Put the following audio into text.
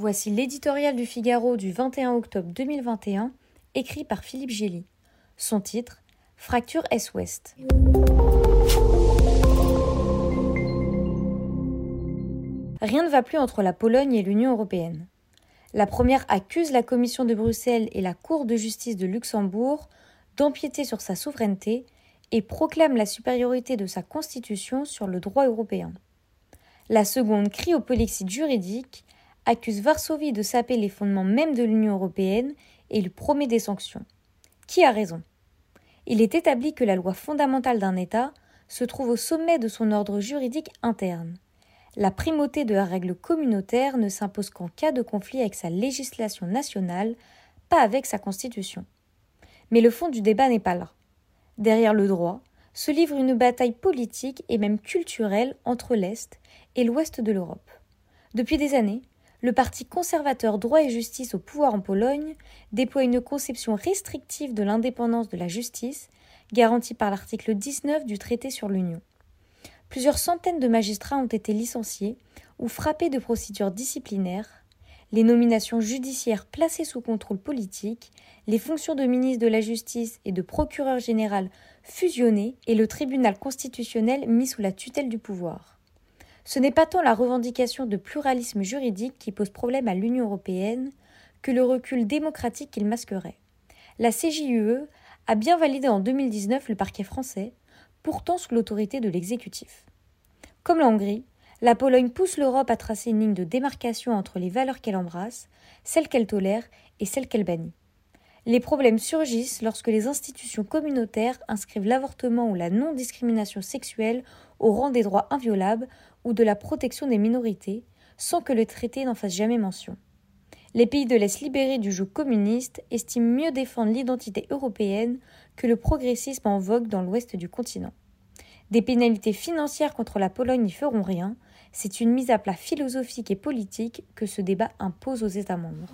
Voici l'éditorial du Figaro du 21 octobre 2021, écrit par Philippe Gély. Son titre Fracture Est-Ouest. Rien ne va plus entre la Pologne et l'Union européenne. La première accuse la Commission de Bruxelles et la Cour de justice de Luxembourg d'empiéter sur sa souveraineté et proclame la supériorité de sa constitution sur le droit européen. La seconde crie au polixide juridique, accuse Varsovie de saper les fondements même de l'Union européenne et lui promet des sanctions. Qui a raison? Il est établi que la loi fondamentale d'un État se trouve au sommet de son ordre juridique interne. La primauté de la règle communautaire ne s'impose qu'en cas de conflit avec sa législation nationale, pas avec sa constitution. Mais le fond du débat n'est pas là. Derrière le droit se livre une bataille politique et même culturelle entre l'Est et l'Ouest de l'Europe. Depuis des années, le parti conservateur Droit et Justice au pouvoir en Pologne déploie une conception restrictive de l'indépendance de la justice, garantie par l'article 19 du traité sur l'Union. Plusieurs centaines de magistrats ont été licenciés ou frappés de procédures disciplinaires, les nominations judiciaires placées sous contrôle politique, les fonctions de ministre de la Justice et de procureur général fusionnées et le tribunal constitutionnel mis sous la tutelle du pouvoir. Ce n'est pas tant la revendication de pluralisme juridique qui pose problème à l'Union européenne que le recul démocratique qu'il masquerait. La CJUE a bien validé en 2019 le parquet français, pourtant sous l'autorité de l'exécutif. Comme la Hongrie, la Pologne pousse l'Europe à tracer une ligne de démarcation entre les valeurs qu'elle embrasse, celles qu'elle tolère et celles qu'elle bannit. Les problèmes surgissent lorsque les institutions communautaires inscrivent l'avortement ou la non-discrimination sexuelle au rang des droits inviolables ou de la protection des minorités, sans que le traité n'en fasse jamais mention. Les pays de l'Est libérés du joug communiste estiment mieux défendre l'identité européenne que le progressisme en vogue dans l'ouest du continent. Des pénalités financières contre la Pologne n'y feront rien, c'est une mise à plat philosophique et politique que ce débat impose aux États membres.